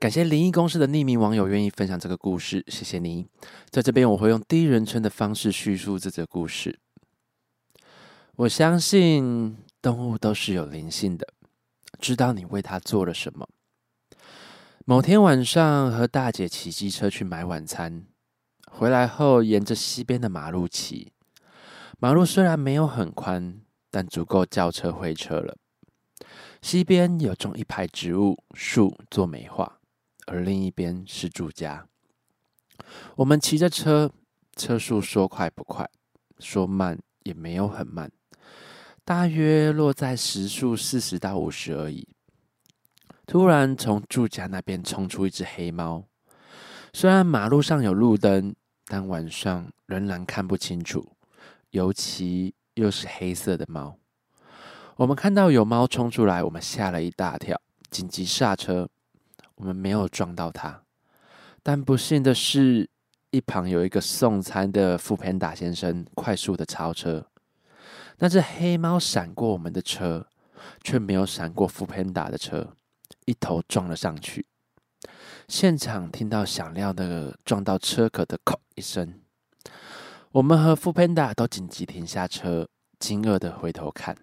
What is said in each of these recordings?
感谢灵异公司的匿名网友愿意分享这个故事，谢谢你。在这边，我会用第一人称的方式叙述这则故事。我相信动物都是有灵性的，知道你为它做了什么。某天晚上，和大姐骑机车去买晚餐，回来后沿着西边的马路骑。马路虽然没有很宽，但足够轿车会车了。西边有种一排植物树做美化。而另一边是住家。我们骑着车，车速说快不快，说慢也没有很慢，大约落在时速四十到五十而已。突然从住家那边冲出一只黑猫，虽然马路上有路灯，但晚上仍然看不清楚，尤其又是黑色的猫。我们看到有猫冲出来，我们吓了一大跳，紧急刹车。我们没有撞到他，但不幸的是，一旁有一个送餐的副偏打先生快速的超车，那只黑猫闪过我们的车，却没有闪过副偏打的车，一头撞了上去。现场听到响亮的撞到车壳的“叩”一声，我们和副偏打都紧急停下车，惊愕的回头看，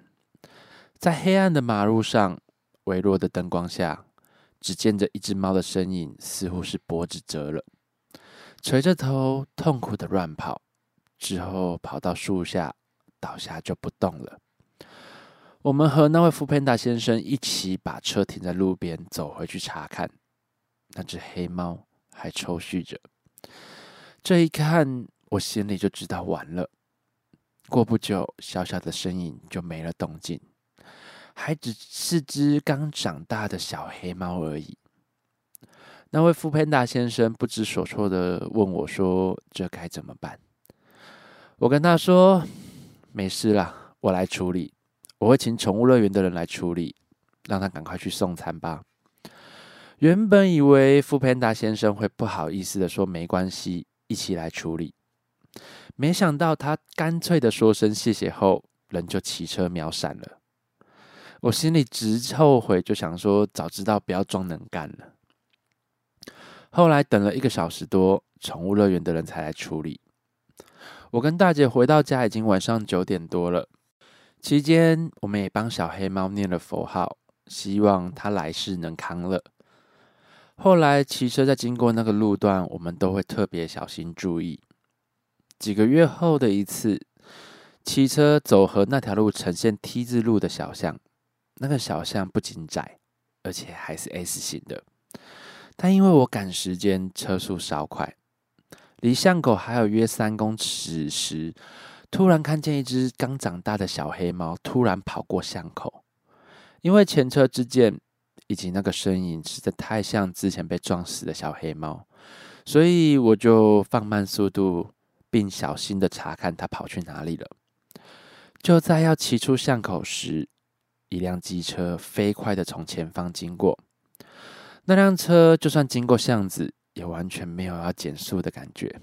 在黑暗的马路上，微弱的灯光下。只见着一只猫的身影，似乎是脖子折了，垂着头，痛苦的乱跑，之后跑到树下，倒下就不动了。我们和那位福佩达先生一起把车停在路边，走回去查看，那只黑猫还抽蓄着。这一看，我心里就知道完了。过不久，小小的身影就没了动静。还只是只刚长大的小黑猫而已。那位富潘达先生不知所措的问我说：“这该怎么办？”我跟他说：“没事啦，我来处理。我会请宠物乐园的人来处理，让他赶快去送餐吧。”原本以为富潘达先生会不好意思的说：“没关系，一起来处理。”没想到他干脆的说声谢谢后，人就骑车秒闪了。我心里直后悔，就想说早知道不要装能干了。后来等了一个小时多，宠物乐园的人才来处理。我跟大姐回到家，已经晚上九点多了。期间，我们也帮小黑猫念了佛号，希望它来世能康乐。后来骑车在经过那个路段，我们都会特别小心注意。几个月后的一次，骑车走和那条路呈现 T 字路的小巷。那个小巷不仅窄，而且还是 S 型的。但因为我赶时间，车速稍快，离巷口还有约三公尺时，突然看见一只刚长大的小黑猫突然跑过巷口。因为前车之鉴，以及那个身影实在太像之前被撞死的小黑猫，所以我就放慢速度，并小心的查看它跑去哪里了。就在要骑出巷口时，一辆机车飞快的从前方经过，那辆车就算经过巷子，也完全没有要减速的感觉。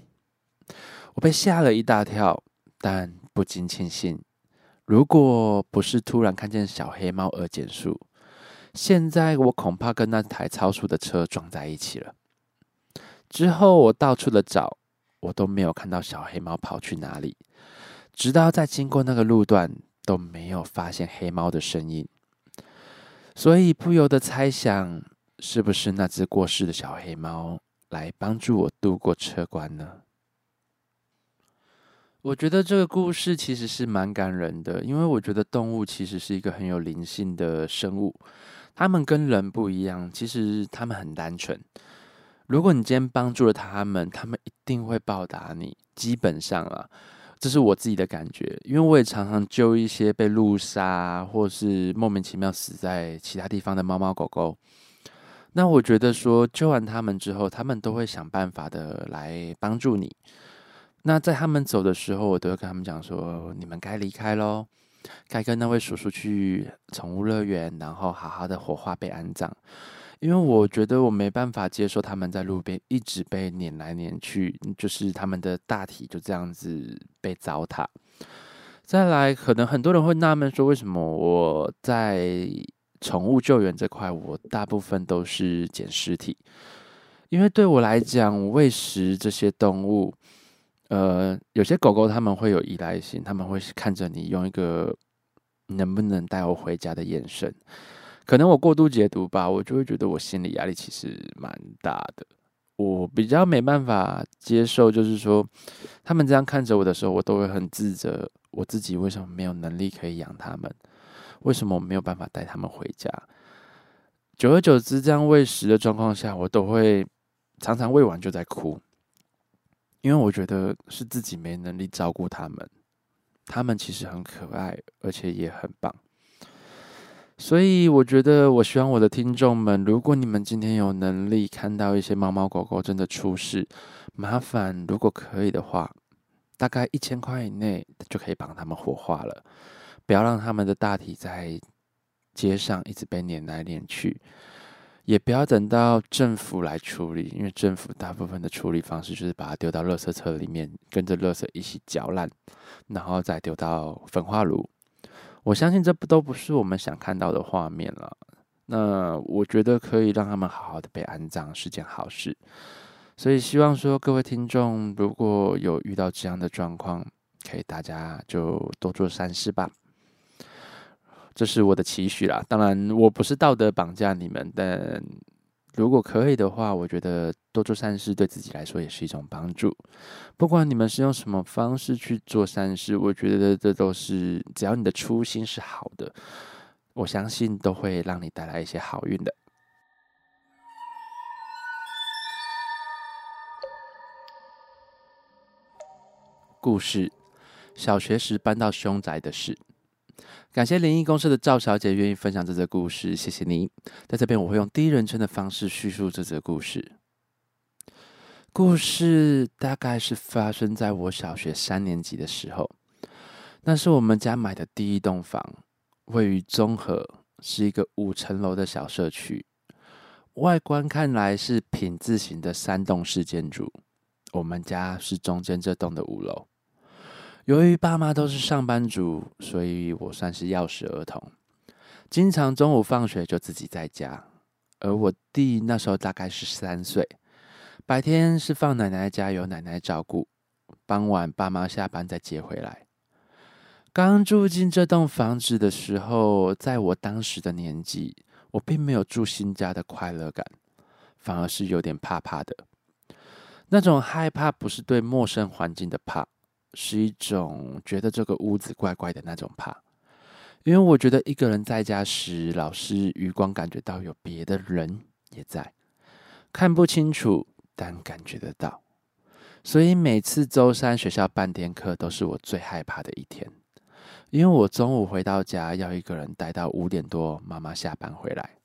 我被吓了一大跳，但不禁庆幸，如果不是突然看见小黑猫而减速，现在我恐怕跟那台超速的车撞在一起了。之后我到处的找，我都没有看到小黑猫跑去哪里，直到在经过那个路段。都没有发现黑猫的身影，所以不由得猜想，是不是那只过世的小黑猫来帮助我度过车关呢？我觉得这个故事其实是蛮感人的，因为我觉得动物其实是一个很有灵性的生物，它们跟人不一样，其实它们很单纯。如果你今天帮助了它们，它们一定会报答你。基本上啊。这是我自己的感觉，因为我也常常救一些被路杀或是莫名其妙死在其他地方的猫猫狗狗。那我觉得说救完他们之后，他们都会想办法的来帮助你。那在他们走的时候，我都会跟他们讲说：“你们该离开喽，该跟那位叔叔去宠物乐园，然后好好的火化被安葬。”因为我觉得我没办法接受他们在路边一直被撵来撵去，就是他们的大体就这样子被糟蹋。再来，可能很多人会纳闷说，为什么我在宠物救援这块，我大部分都是捡尸体？因为对我来讲，喂食这些动物。呃，有些狗狗他们会有依赖性，他们会看着你用一个能不能带我回家的眼神。可能我过度解读吧，我就会觉得我心理压力其实蛮大的。我比较没办法接受，就是说他们这样看着我的时候，我都会很自责，我自己为什么没有能力可以养他们？为什么我没有办法带他们回家？久而久之，这样喂食的状况下，我都会常常喂完就在哭。因为我觉得是自己没能力照顾他们，他们其实很可爱，而且也很棒。所以我觉得，我希望我的听众们，如果你们今天有能力看到一些猫猫狗狗真的出事，麻烦如果可以的话，大概一千块以内就可以帮他们火化了，不要让他们的大体在街上一直被撵来撵去。也不要等到政府来处理，因为政府大部分的处理方式就是把它丢到垃圾车里面，跟着垃圾一起搅烂，然后再丢到焚化炉。我相信这不都不是我们想看到的画面了。那我觉得可以让他们好好的被安葬是件好事。所以希望说各位听众如果有遇到这样的状况，可以大家就多做善事吧。这是我的期许啦，当然我不是道德绑架你们，但如果可以的话，我觉得多做善事对自己来说也是一种帮助。不管你们是用什么方式去做善事，我觉得这都是只要你的初心是好的，我相信都会让你带来一些好运的。故事：小学时搬到凶宅的事。感谢灵异公司的赵小姐愿意分享这则故事，谢谢你。在这边，我会用第一人称的方式叙述这则故事。故事大概是发生在我小学三年级的时候，那是我们家买的第一栋房，位于中和，是一个五层楼的小社区。外观看来是品字形的三栋式建筑，我们家是中间这栋的五楼。由于爸妈都是上班族，所以我算是钥匙儿童，经常中午放学就自己在家。而我弟那时候大概是三岁，白天是放奶奶家，由奶奶照顾，傍晚爸妈下班再接回来。刚住进这栋房子的时候，在我当时的年纪，我并没有住新家的快乐感，反而是有点怕怕的。那种害怕不是对陌生环境的怕。是一种觉得这个屋子怪怪的那种怕，因为我觉得一个人在家时，老是余光感觉到有别的人也在，看不清楚，但感觉得到。所以每次周三学校半天课都是我最害怕的一天，因为我中午回到家要一个人待到五点多，妈妈下班回来，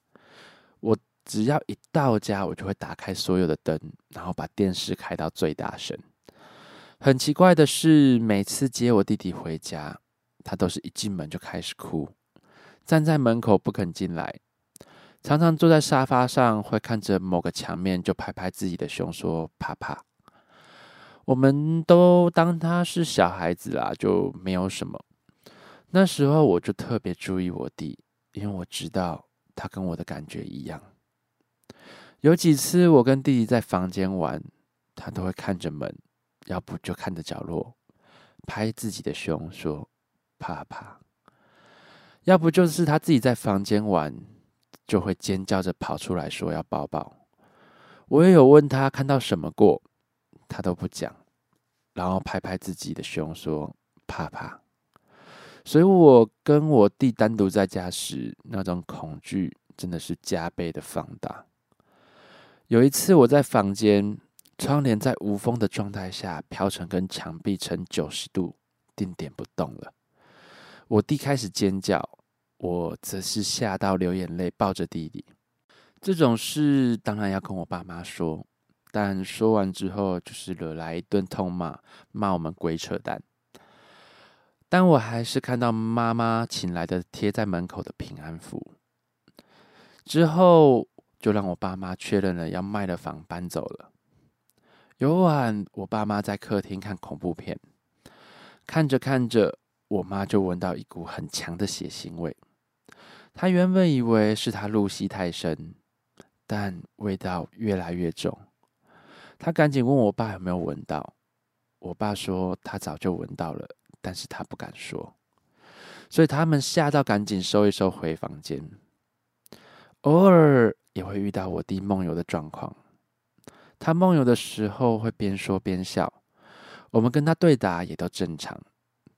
我只要一到家，我就会打开所有的灯，然后把电视开到最大声。很奇怪的是，每次接我弟弟回家，他都是一进门就开始哭，站在门口不肯进来，常常坐在沙发上，会看着某个墙面就拍拍自己的胸说“怕怕”。我们都当他是小孩子啦，就没有什么。那时候我就特别注意我弟，因为我知道他跟我的感觉一样。有几次我跟弟弟在房间玩，他都会看着门。要不就看着角落，拍自己的胸说怕怕；要不就是他自己在房间玩，就会尖叫着跑出来说要抱抱。我也有问他看到什么过，他都不讲，然后拍拍自己的胸说怕怕。所以我跟我弟单独在家时，那种恐惧真的是加倍的放大。有一次我在房间。窗帘在无风的状态下飘成跟墙壁成九十度，定点不动了。我弟开始尖叫，我则是吓到流眼泪，抱着弟弟。这种事当然要跟我爸妈说，但说完之后就是惹来一顿痛骂，骂我们鬼扯淡。但我还是看到妈妈请来的贴在门口的平安符，之后就让我爸妈确认了要卖了房搬走了。有晚，我爸妈在客厅看恐怖片，看着看着，我妈就闻到一股很强的血腥味。她原本以为是她入戏太深，但味道越来越重。她赶紧问我爸有没有闻到，我爸说他早就闻到了。但是他不敢说，所以他们吓到，赶紧收一收回房间。偶尔也会遇到我弟梦游的状况，他梦游的时候会边说边笑，我们跟他对答也都正常，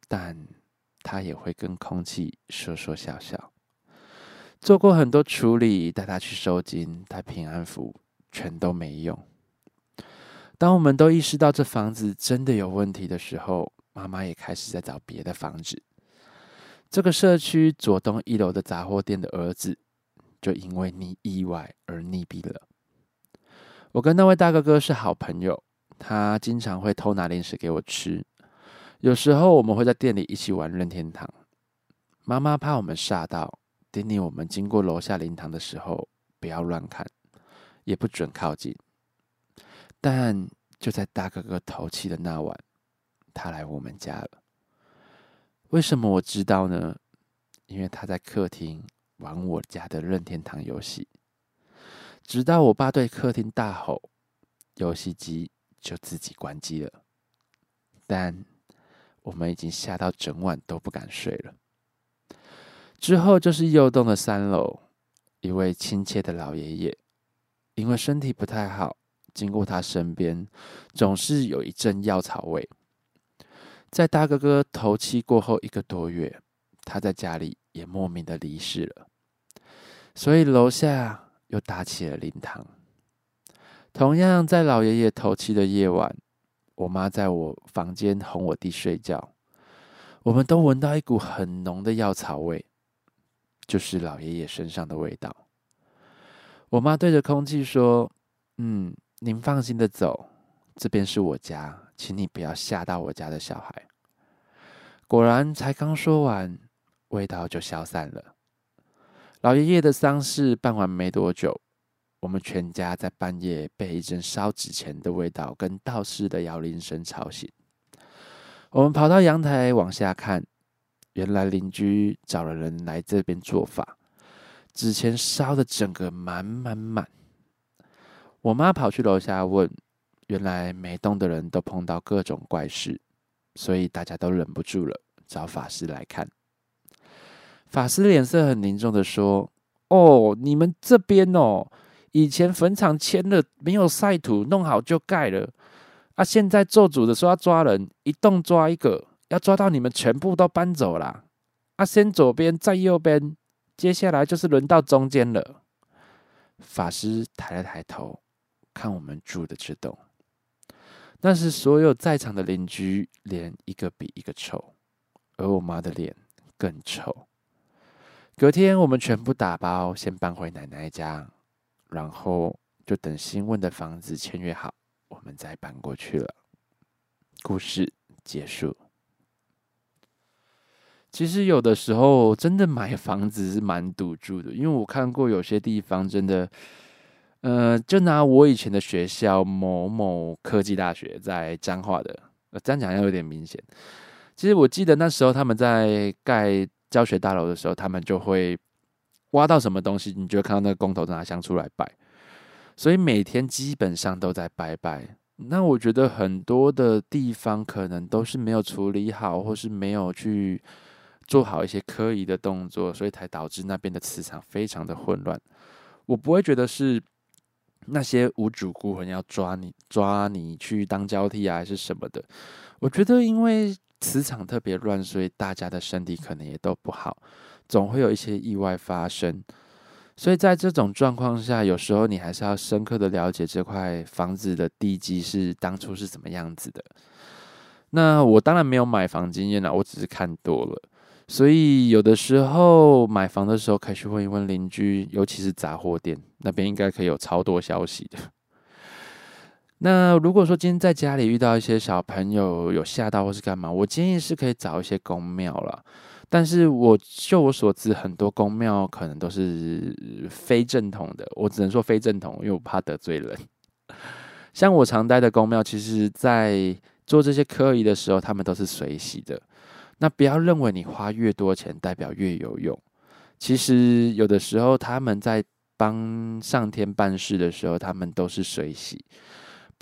但他也会跟空气说说笑笑。做过很多处理，带他去收金、带平安符，全都没用。当我们都意识到这房子真的有问题的时候，妈妈也开始在找别的房子。这个社区左东一楼的杂货店的儿子，就因为你意外而溺毙了。我跟那位大哥哥是好朋友，他经常会偷拿零食给我吃。有时候我们会在店里一起玩任天堂。妈妈怕我们吓到，叮咛我们经过楼下灵堂的时候不要乱看，也不准靠近。但就在大哥哥头七的那晚。他来我们家了，为什么我知道呢？因为他在客厅玩我家的任天堂游戏，直到我爸对客厅大吼，游戏机就自己关机了。但我们已经吓到整晚都不敢睡了。之后就是右栋的三楼，一位亲切的老爷爷，因为身体不太好，经过他身边总是有一阵药草味。在大哥哥头七过后一个多月，他在家里也莫名的离世了，所以楼下又打起了灵堂。同样在老爷爷头七的夜晚，我妈在我房间哄我弟睡觉，我们都闻到一股很浓的药草味，就是老爷爷身上的味道。我妈对着空气说：“嗯，您放心的走，这边是我家。”请你不要吓到我家的小孩。果然，才刚说完，味道就消散了。老爷爷的丧事办完没多久，我们全家在半夜被一阵烧纸钱的味道跟道士的摇铃声吵醒。我们跑到阳台往下看，原来邻居找了人来这边做法，纸钱烧的整个满满满。我妈跑去楼下问。原来每栋的人都碰到各种怪事，所以大家都忍不住了，找法师来看。法师脸色很凝重的说：“哦，你们这边哦，以前坟场迁了，没有晒土，弄好就盖了。啊，现在做主的说要抓人，一栋抓一个，要抓到你们全部都搬走了。啊，先左边，再右边，接下来就是轮到中间了。”法师抬了抬头，看我们住的这栋。但是所有在场的邻居脸一个比一个丑，而我妈的脸更丑。隔天我们全部打包，先搬回奶奶家，然后就等新问的房子签约好，我们再搬过去了。故事结束。其实有的时候真的买房子是蛮赌注的，因为我看过有些地方真的。呃，就拿我以前的学校某某科技大学在彰化的，这样讲要有点明显。其实我记得那时候他们在盖教学大楼的时候，他们就会挖到什么东西，你就看到那个工头拿香出来拜，所以每天基本上都在拜拜。那我觉得很多的地方可能都是没有处理好，或是没有去做好一些科仪的动作，所以才导致那边的磁场非常的混乱。我不会觉得是。那些无主孤魂要抓你，抓你去当交替啊，还是什么的？我觉得，因为磁场特别乱，所以大家的身体可能也都不好，总会有一些意外发生。所以在这种状况下，有时候你还是要深刻的了解这块房子的地基是当初是怎么样子的。那我当然没有买房经验了，我只是看多了。所以有的时候买房的时候，可以去问一问邻居，尤其是杂货店那边，应该可以有超多消息的。那如果说今天在家里遇到一些小朋友有吓到或是干嘛，我建议是可以找一些公庙了。但是我就我所知，很多公庙可能都是非正统的，我只能说非正统，因为我怕得罪人。像我常待的公庙，其实在做这些科仪的时候，他们都是随喜的。那不要认为你花越多钱，代表越有用。其实有的时候他们在帮上天办事的时候，他们都是随喜。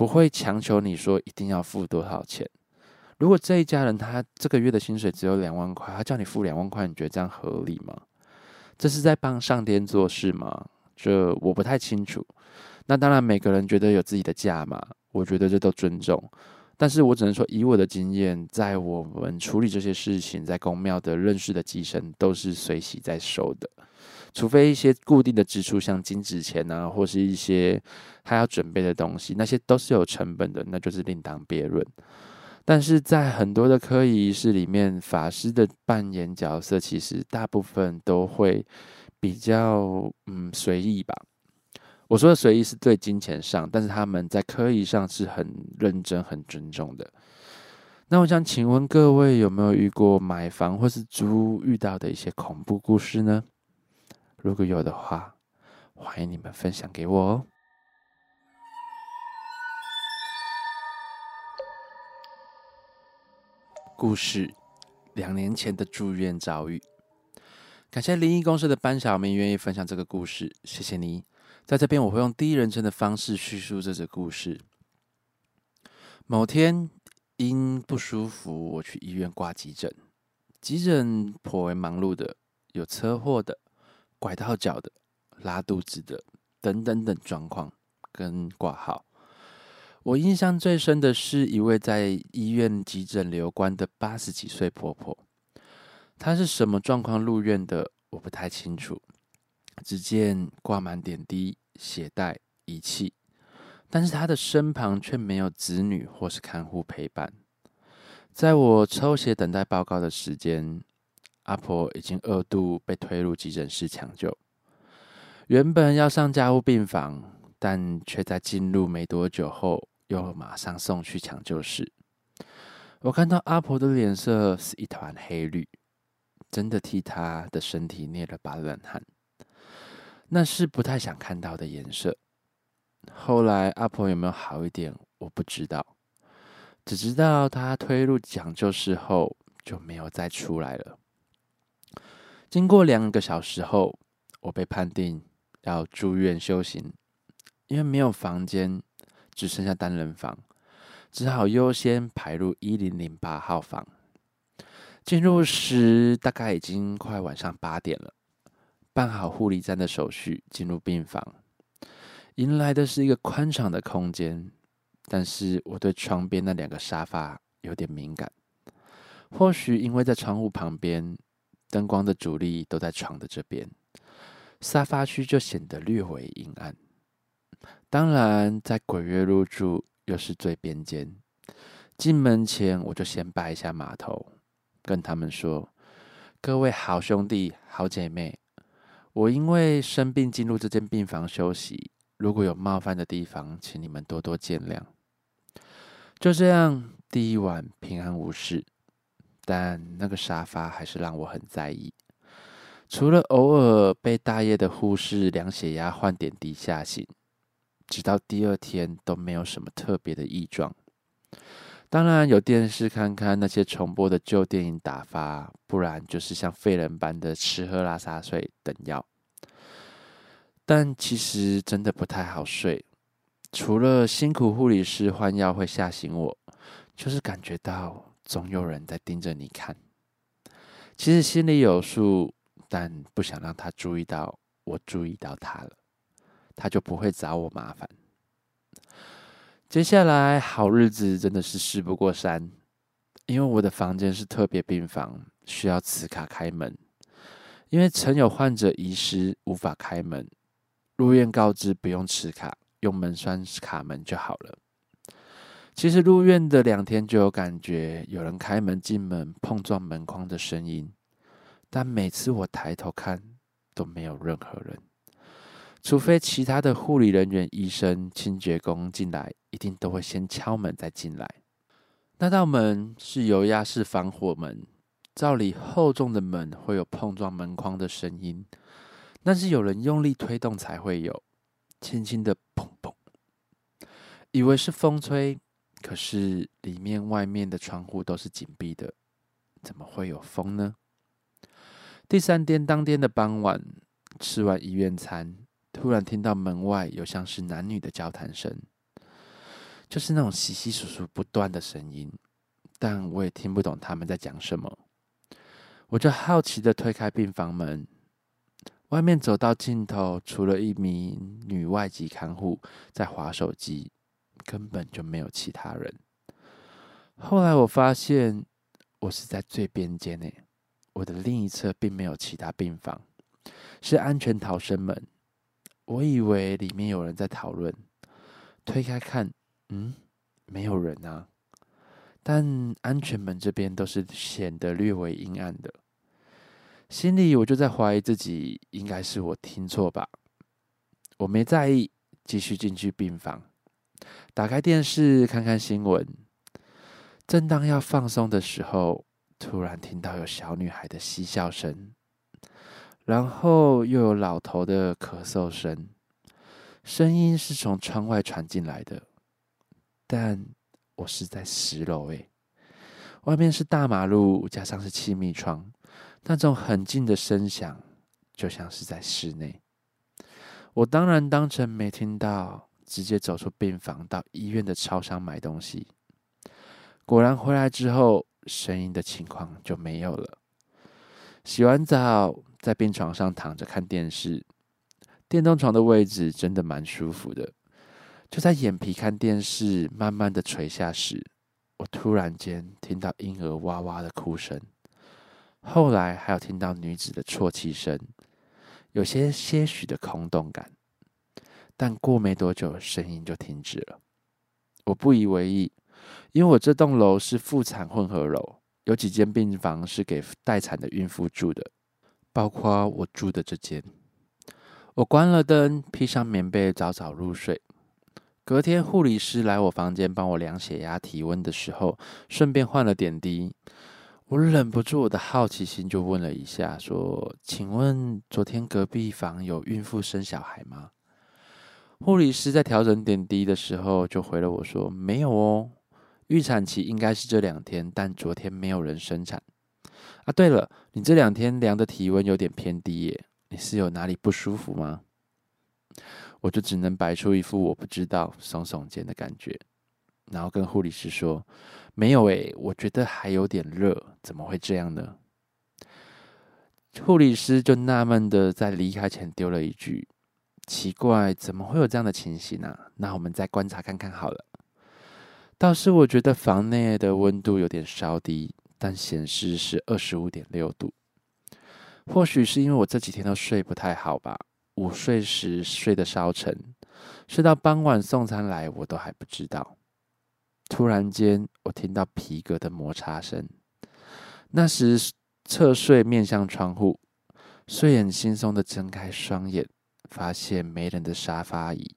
不会强求你说一定要付多少钱。如果这一家人他这个月的薪水只有两万块，他叫你付两万块，你觉得这样合理吗？这是在帮上天做事吗？这我不太清楚。那当然，每个人觉得有自己的价嘛，我觉得这都尊重。但是我只能说，以我的经验，在我们处理这些事情，在公庙的认识的机身都是随喜在收的。除非一些固定的支出，像金纸钱啊，或是一些他要准备的东西，那些都是有成本的，那就是另当别论。但是在很多的科仪式里面，法师的扮演角色，其实大部分都会比较嗯随意吧。我说的随意是对金钱上，但是他们在科仪上是很认真、很尊重的。那我想请问各位，有没有遇过买房或是租遇到的一些恐怖故事呢？如果有的话，欢迎你们分享给我哦。故事：两年前的住院遭遇。感谢灵异公司的班小明愿意分享这个故事，谢谢你。在这边，我会用第一人称的方式叙述这则故事。某天因不舒服，我去医院挂急诊。急诊颇为忙碌的，有车祸的。拐到脚的、拉肚子的等等等状况跟挂号，我印象最深的是一位在医院急诊留观的八十几岁婆婆。她是什么状况入院的？我不太清楚。只见挂满点滴、血袋、仪器，但是她的身旁却没有子女或是看护陪伴。在我抽血等待报告的时间。阿婆已经二度被推入急诊室抢救，原本要上加护病房，但却在进入没多久后又马上送去抢救室。我看到阿婆的脸色是一团黑绿，真的替她的身体捏了把冷汗。那是不太想看到的颜色。后来阿婆有没有好一点，我不知道，只知道她推入抢救室后就没有再出来了。经过两个小时后，我被判定要住院休息，因为没有房间，只剩下单人房，只好优先排入一零零八号房。进入时大概已经快晚上八点了，办好护理站的手续，进入病房，迎来的是一个宽敞的空间，但是我对窗边那两个沙发有点敏感，或许因为在窗户旁边。灯光的主力都在床的这边，沙发区就显得略为阴暗。当然，在鬼月入住又是最边间。进门前，我就先拜一下码头，跟他们说：“各位好兄弟、好姐妹，我因为生病进入这间病房休息，如果有冒犯的地方，请你们多多见谅。”就这样，第一晚平安无事。但那个沙发还是让我很在意，除了偶尔被大夜的护士量血压、换点滴吓醒，直到第二天都没有什么特别的异状。当然有电视看看那些重播的旧电影打发，不然就是像废人般的吃喝拉撒睡等药。但其实真的不太好睡，除了辛苦护理师换药会吓醒我，就是感觉到。总有人在盯着你看，其实心里有数，但不想让他注意到我注意到他了，他就不会找我麻烦。接下来好日子真的是事不过三，因为我的房间是特别病房，需要磁卡开门，因为曾有患者遗失无法开门，入院告知不用磁卡，用门栓卡门就好了。其实入院的两天就有感觉，有人开门进门碰撞门框的声音，但每次我抬头看都没有任何人，除非其他的护理人员、医生、清洁工进来一定都会先敲门再进来。那道门是油压式防火门，照理厚重的门会有碰撞门框的声音，但是有人用力推动才会有，轻轻的砰砰，以为是风吹，可是里面外面的窗户都是紧闭的，怎么会有风呢？第三天当天的傍晚，吃完医院餐，突然听到门外有像是男女的交谈声。就是那种稀稀疏疏不断的声音，但我也听不懂他们在讲什么。我就好奇的推开病房门，外面走到尽头，除了一名女外籍看护在划手机，根本就没有其他人。后来我发现，我是在最边间呢，我的另一侧并没有其他病房，是安全逃生门。我以为里面有人在讨论，推开看。嗯，没有人啊，但安全门这边都是显得略微阴暗的，心里我就在怀疑自己应该是我听错吧。我没在意，继续进去病房，打开电视看看新闻。正当要放松的时候，突然听到有小女孩的嬉笑声，然后又有老头的咳嗽声，声音是从窗外传进来的。但我是在十楼诶，外面是大马路，加上是气密窗，那种很近的声响，就像是在室内。我当然当成没听到，直接走出病房，到医院的超商买东西。果然回来之后，声音的情况就没有了。洗完澡，在病床上躺着看电视，电动床的位置真的蛮舒服的。就在眼皮看电视慢慢的垂下时，我突然间听到婴儿哇哇的哭声，后来还有听到女子的啜泣声，有些些许的空洞感，但过没多久声音就停止了。我不以为意，因为我这栋楼是妇产混合楼，有几间病房是给待产的孕妇住的，包括我住的这间。我关了灯，披上棉被，早早入睡。隔天，护理师来我房间帮我量血压、体温的时候，顺便换了点滴。我忍不住我的好奇心，就问了一下，说：“请问昨天隔壁房有孕妇生小孩吗？”护理师在调整点滴的时候，就回了我说：“没有哦，预产期应该是这两天，但昨天没有人生产。”啊，对了，你这两天量的体温有点偏低耶，你是有哪里不舒服吗？我就只能摆出一副我不知道、耸耸肩的感觉，然后跟护理师说：“没有诶，我觉得还有点热，怎么会这样呢？”护理师就纳闷的在离开前丢了一句：“奇怪，怎么会有这样的情形呢？那我们再观察看看好了。”倒是我觉得房内的温度有点稍低，但显示是二十五点六度，或许是因为我这几天都睡不太好吧。午睡时睡得稍沉，睡到傍晚送餐来，我都还不知道。突然间，我听到皮革的摩擦声。那时侧睡面向窗户，睡眼惺忪的睁开双眼，发现没人的沙发椅，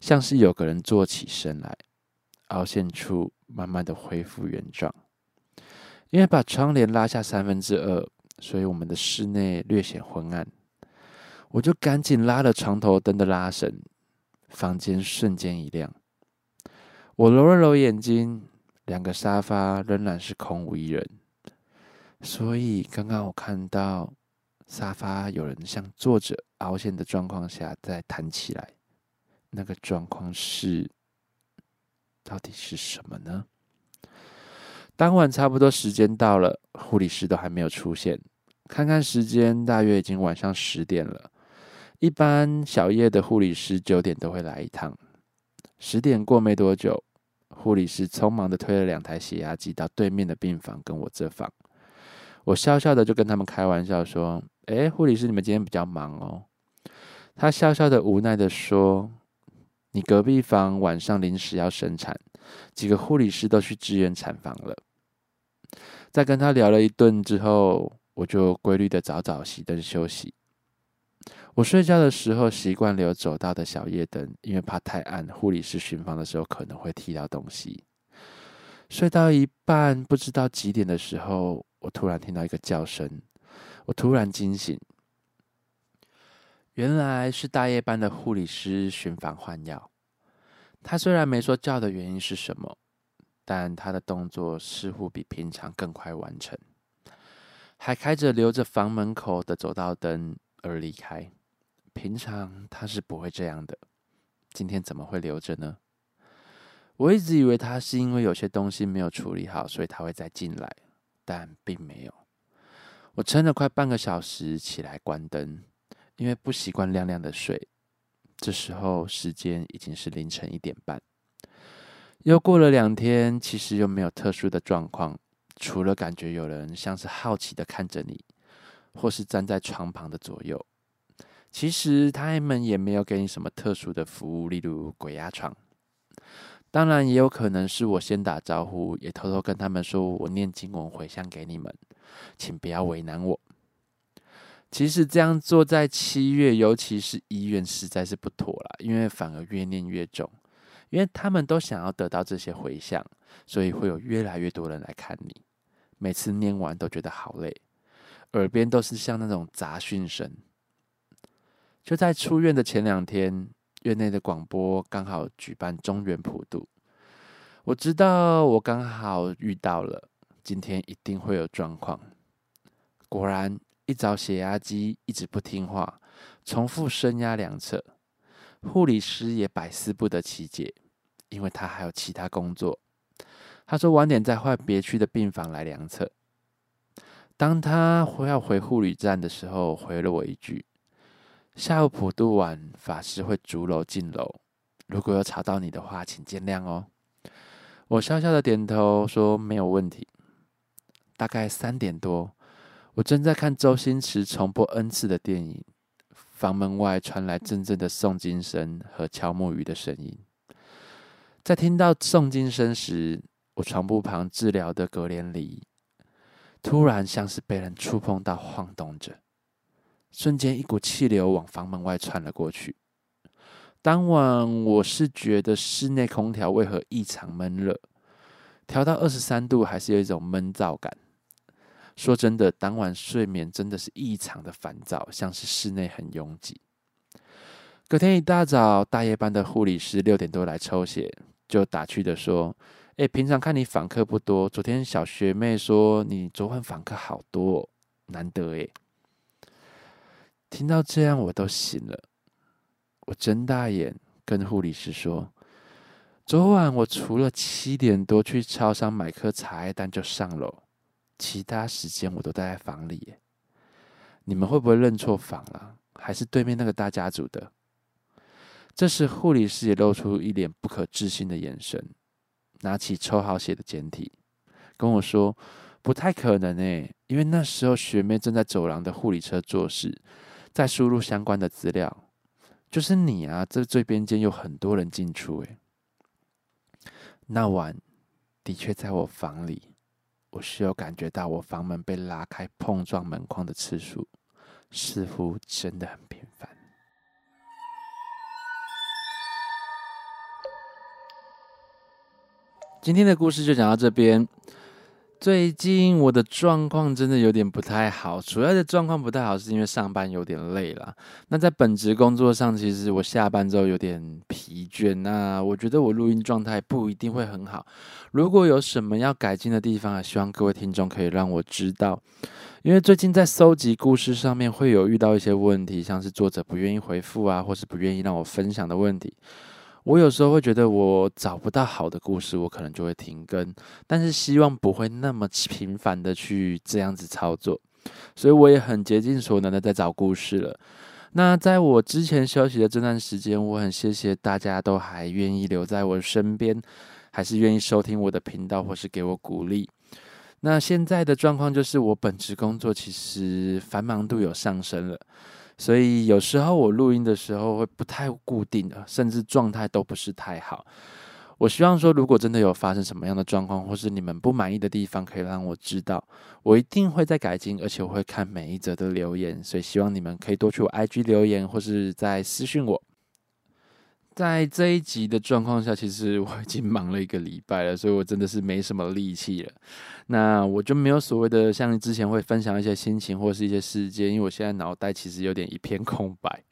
像是有个人坐起身来，凹陷处慢慢的恢复原状。因为把窗帘拉下三分之二，所以我们的室内略显昏暗。我就赶紧拉了床头灯的拉绳，房间瞬间一亮。我揉了揉眼睛，两个沙发仍然是空无一人。所以刚刚我看到沙发有人像坐着凹陷的状况下再弹起来，那个状况是到底是什么呢？当晚差不多时间到了，护理师都还没有出现。看看时间，大约已经晚上十点了。一般小夜的护理师九点都会来一趟，十点过没多久，护理师匆忙的推了两台血压计到对面的病房跟我这房。我笑笑的就跟他们开玩笑说：“哎，护理师，你们今天比较忙哦。”他笑笑的无奈的说：“你隔壁房晚上临时要生产，几个护理师都去支援产房了。”在跟他聊了一顿之后，我就规律的早早熄灯休息。我睡觉的时候习惯留走道的小夜灯，因为怕太暗，护理师巡房的时候可能会踢到东西。睡到一半，不知道几点的时候，我突然听到一个叫声，我突然惊醒，原来是大夜班的护理师巡房换药。他虽然没说叫的原因是什么，但他的动作似乎比平常更快完成，还开着留着房门口的走道灯而离开。平常他是不会这样的，今天怎么会留着呢？我一直以为他是因为有些东西没有处理好，所以他会再进来，但并没有。我撑了快半个小时起来关灯，因为不习惯亮亮的睡。这时候时间已经是凌晨一点半。又过了两天，其实又没有特殊的状况，除了感觉有人像是好奇的看着你，或是站在床旁的左右。其实他们也没有给你什么特殊的服务，例如鬼压床。当然，也有可能是我先打招呼，也偷偷跟他们说我念经文回向给你们，请不要为难我。其实这样做在七月，尤其是医院，实在是不妥了，因为反而越念越重，因为他们都想要得到这些回向，所以会有越来越多人来看你。每次念完都觉得好累，耳边都是像那种杂讯声。就在出院的前两天。院内的广播刚好举办中原普渡，我知道我刚好遇到了，今天一定会有状况。果然，一早血压机一直不听话，重复升压两侧，护理师也百思不得其解，因为他还有其他工作。他说晚点再换别区的病房来量测。当他要回护理站的时候，回了我一句。下午普渡完，法师会逐楼进楼。如果有吵到你的话，请见谅哦。我笑笑的点头说没有问题。大概三点多，我正在看周星驰重播 N 次的电影，房门外传来阵阵的诵经声和敲木鱼的声音。在听到诵经声时，我床铺旁治疗的隔帘里，突然像是被人触碰到，晃动着。瞬间，一股气流往房门外窜了过去。当晚，我是觉得室内空调为何异常闷热，调到二十三度，还是有一种闷燥感。说真的，当晚睡眠真的是异常的烦躁，像是室内很拥挤。隔天一大早，大夜班的护理师六点多来抽血，就打趣的说：“哎，平常看你访客不多，昨天小学妹说你昨晚访客好多，难得诶。听到这样，我都醒了。我睁大眼跟护理师说：“昨晚我除了七点多去超商买颗茶叶蛋就上楼，其他时间我都待在房里。你们会不会认错房了？还是对面那个大家族的？”这时，护理师也露出一脸不可置信的眼神，拿起抽好血的简体，跟我说：“不太可能诶，因为那时候学妹正在走廊的护理车做事。”再输入相关的资料，就是你啊！这最边间有很多人进出，诶。那晚的确在我房里，我是有感觉到我房门被拉开碰撞门框的次数，似乎真的很频繁。今天的故事就讲到这边。最近我的状况真的有点不太好，主要的状况不太好是因为上班有点累了。那在本职工作上，其实我下班之后有点疲倦。那我觉得我录音状态不一定会很好。如果有什么要改进的地方，希望各位听众可以让我知道。因为最近在搜集故事上面会有遇到一些问题，像是作者不愿意回复啊，或是不愿意让我分享的问题。我有时候会觉得我找不到好的故事，我可能就会停更，但是希望不会那么频繁的去这样子操作，所以我也很竭尽所能的在找故事了。那在我之前休息的这段时间，我很谢谢大家都还愿意留在我身边，还是愿意收听我的频道或是给我鼓励。那现在的状况就是我本职工作其实繁忙度有上升了。所以有时候我录音的时候会不太固定的，甚至状态都不是太好。我希望说，如果真的有发生什么样的状况，或是你们不满意的地方，可以让我知道，我一定会在改进，而且我会看每一则的留言，所以希望你们可以多去我 IG 留言，或是在私讯我。在这一集的状况下，其实我已经忙了一个礼拜了，所以我真的是没什么力气了。那我就没有所谓的像之前会分享一些心情或是一些事件，因为我现在脑袋其实有点一片空白。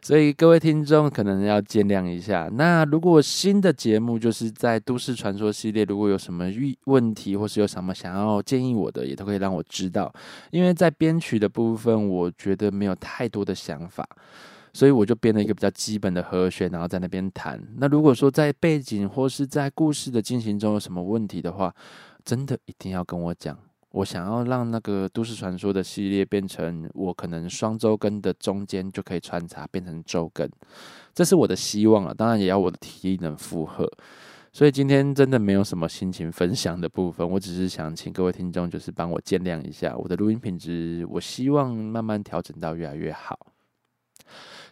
所以各位听众可能要见谅一下。那如果新的节目就是在都市传说系列，如果有什么遇问题或是有什么想要建议我的，也都可以让我知道。因为在编曲的部分，我觉得没有太多的想法，所以我就编了一个比较基本的和弦，然后在那边弹。那如果说在背景或是在故事的进行中有什么问题的话，真的一定要跟我讲。我想要让那个都市传说的系列变成我可能双周更的中间就可以穿插变成周更，这是我的希望了。当然也要我的体力能负荷。所以今天真的没有什么心情分享的部分，我只是想请各位听众就是帮我见谅一下我的录音品质，我希望慢慢调整到越来越好。